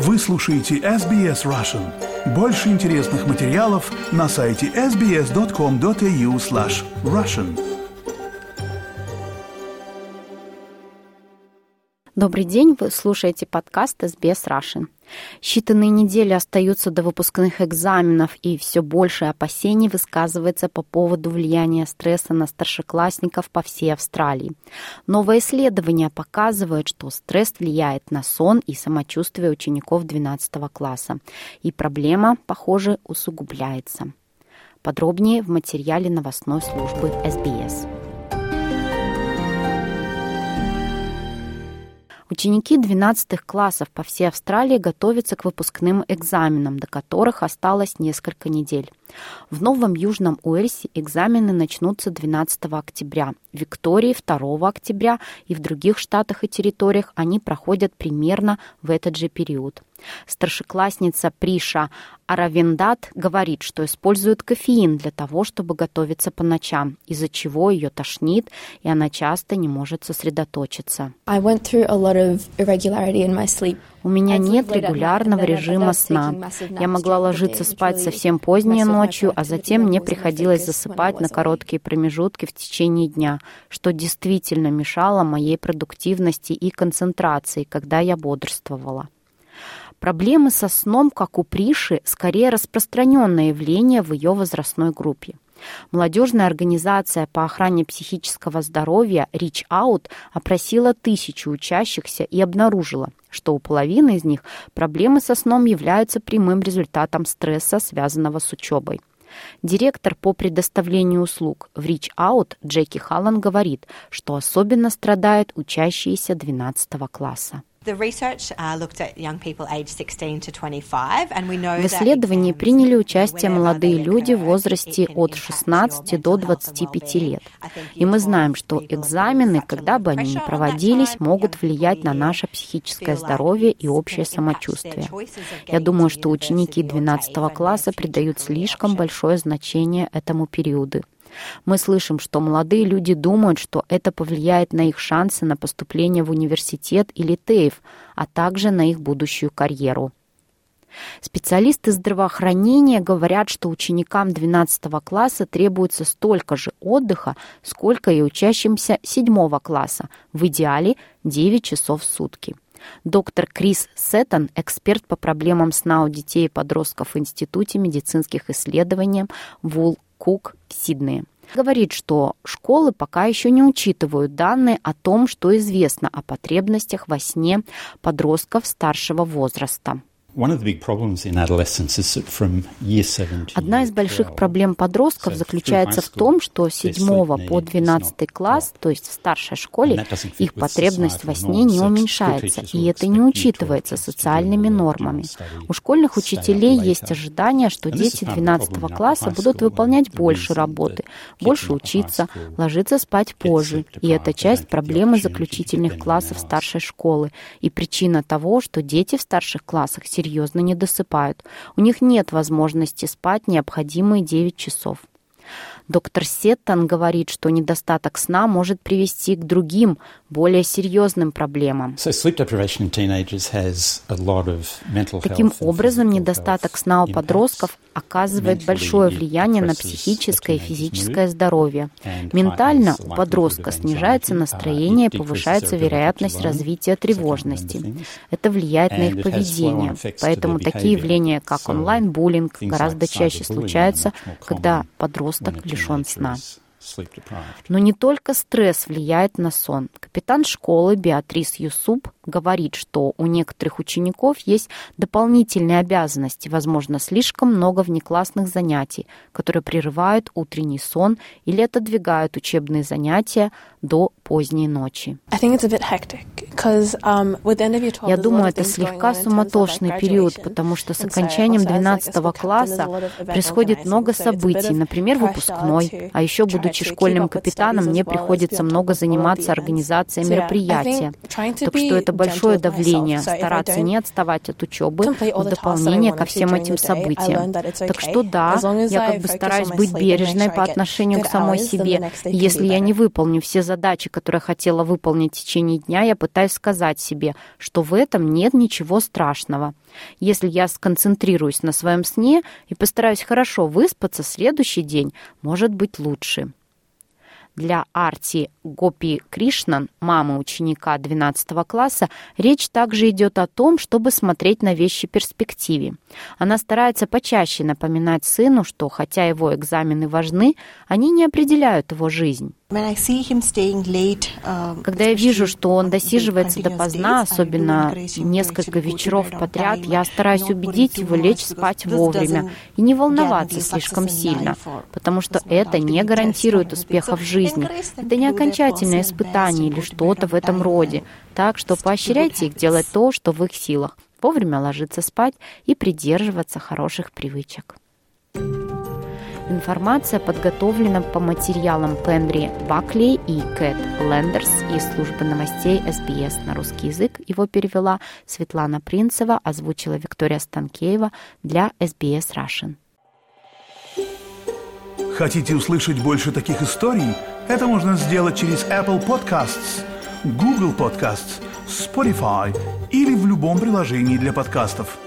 Вы слушаете SBS Russian. Больше интересных материалов на сайте sbs.com.au slash russian. Добрый день, вы слушаете подкаст SBS Russian. Считанные недели остаются до выпускных экзаменов, и все больше опасений высказывается по поводу влияния стресса на старшеклассников по всей Австралии. Новое исследование показывает, что стресс влияет на сон и самочувствие учеников 12 класса, и проблема, похоже, усугубляется. Подробнее в материале новостной службы SBS. Ученики 12 классов по всей Австралии готовятся к выпускным экзаменам, до которых осталось несколько недель. В Новом Южном Уэльсе экзамены начнутся 12 октября, в Виктории 2 октября и в других штатах и территориях они проходят примерно в этот же период. Старшеклассница Приша Аравендат говорит, что использует кофеин для того, чтобы готовиться по ночам, из-за чего ее тошнит, и она часто не может сосредоточиться. У меня нет регулярного режима сна. Я могла ложиться спать совсем поздней ночью, а затем мне приходилось засыпать на короткие промежутки в течение дня, что действительно мешало моей продуктивности и концентрации, когда я бодрствовала. Проблемы со сном, как у Приши, скорее распространенное явление в ее возрастной группе. Молодежная организация по охране психического здоровья Reach Out опросила тысячу учащихся и обнаружила, что у половины из них проблемы со сном являются прямым результатом стресса, связанного с учебой. Директор по предоставлению услуг в Reach Out Джеки Халлан говорит, что особенно страдают учащиеся 12 класса. В исследовании приняли участие молодые люди в возрасте от 16 до 25 лет. И мы знаем, что экзамены, когда бы они ни проводились, могут влиять на наше психическое здоровье и общее самочувствие. Я думаю, что ученики 12 класса придают слишком большое значение этому периоду. Мы слышим, что молодые люди думают, что это повлияет на их шансы на поступление в университет или ТЭЙФ, а также на их будущую карьеру. Специалисты здравоохранения говорят, что ученикам 12 класса требуется столько же отдыха, сколько и учащимся 7 класса, в идеале 9 часов в сутки. Доктор Крис Сеттон, эксперт по проблемам сна у детей и подростков в Институте медицинских исследований Вул Кук в Сиднее. Говорит, что школы пока еще не учитывают данные о том, что известно о потребностях во сне подростков старшего возраста. Одна из больших проблем подростков заключается в том, что с 7 по 12 класс, то есть в старшей школе, их потребность во сне не уменьшается, и это не учитывается социальными нормами. У школьных учителей есть ожидание, что дети 12 класса будут выполнять больше работы, больше учиться, ложиться спать позже, и это часть проблемы заключительных классов старшей школы. И причина того, что дети в старших классах серьезно серьезно не досыпают. У них нет возможности спать необходимые 9 часов. Доктор Сеттон говорит, что недостаток сна может привести к другим, более серьезным проблемам. Таким образом, недостаток сна у подростков оказывает большое влияние на психическое и физическое здоровье. Ментально у подростка снижается настроение, повышается вероятность развития тревожности. Это влияет на их поведение. Поэтому такие явления, как онлайн-буллинг, гораздо чаще случаются, когда подросток лишен сна. Но не только стресс влияет на сон. Капитан школы Беатрис Юсуп говорит, что у некоторых учеников есть дополнительные обязанности, возможно, слишком много внеклассных занятий, которые прерывают утренний сон или отодвигают учебные занятия до поздней ночи. Um, Я думаю, это слегка суматошный период, потому что с окончанием 12 класса происходит много событий, например, выпускной, а еще будут Будучи школьным капитаном, мне приходится много заниматься организацией мероприятия. Так что это большое давление, стараться не отставать от учебы в дополнение ко всем этим событиям. Так что да, я как бы стараюсь быть бережной по отношению к самой себе. Если я не выполню все задачи, которые хотела выполнить в течение дня, я пытаюсь сказать себе, что в этом нет ничего страшного. Если я сконцентрируюсь на своем сне и постараюсь хорошо выспаться, следующий день может быть лучше. Для Арти Гопи Кришнан, мамы ученика 12 класса, речь также идет о том, чтобы смотреть на вещи в перспективе. Она старается почаще напоминать сыну, что хотя его экзамены важны, они не определяют его жизнь. Um, Когда я вижу, что он досиживается допоздна, особенно несколько вечеров подряд, я стараюсь убедить его лечь спать вовремя и не волноваться слишком сильно, потому что это не гарантирует успеха в жизни. Это не окончательное испытание или что-то в этом роде. Так что поощряйте их делать то, что в их силах. Вовремя ложиться спать и придерживаться хороших привычек. Информация подготовлена по материалам Пенри Бакли и Кэт Лендерс из службы новостей СБС на русский язык. Его перевела Светлана Принцева, озвучила Виктория Станкеева для SBS Russian. Хотите услышать больше таких историй? Это можно сделать через Apple Podcasts, Google Podcasts, Spotify или в любом приложении для подкастов.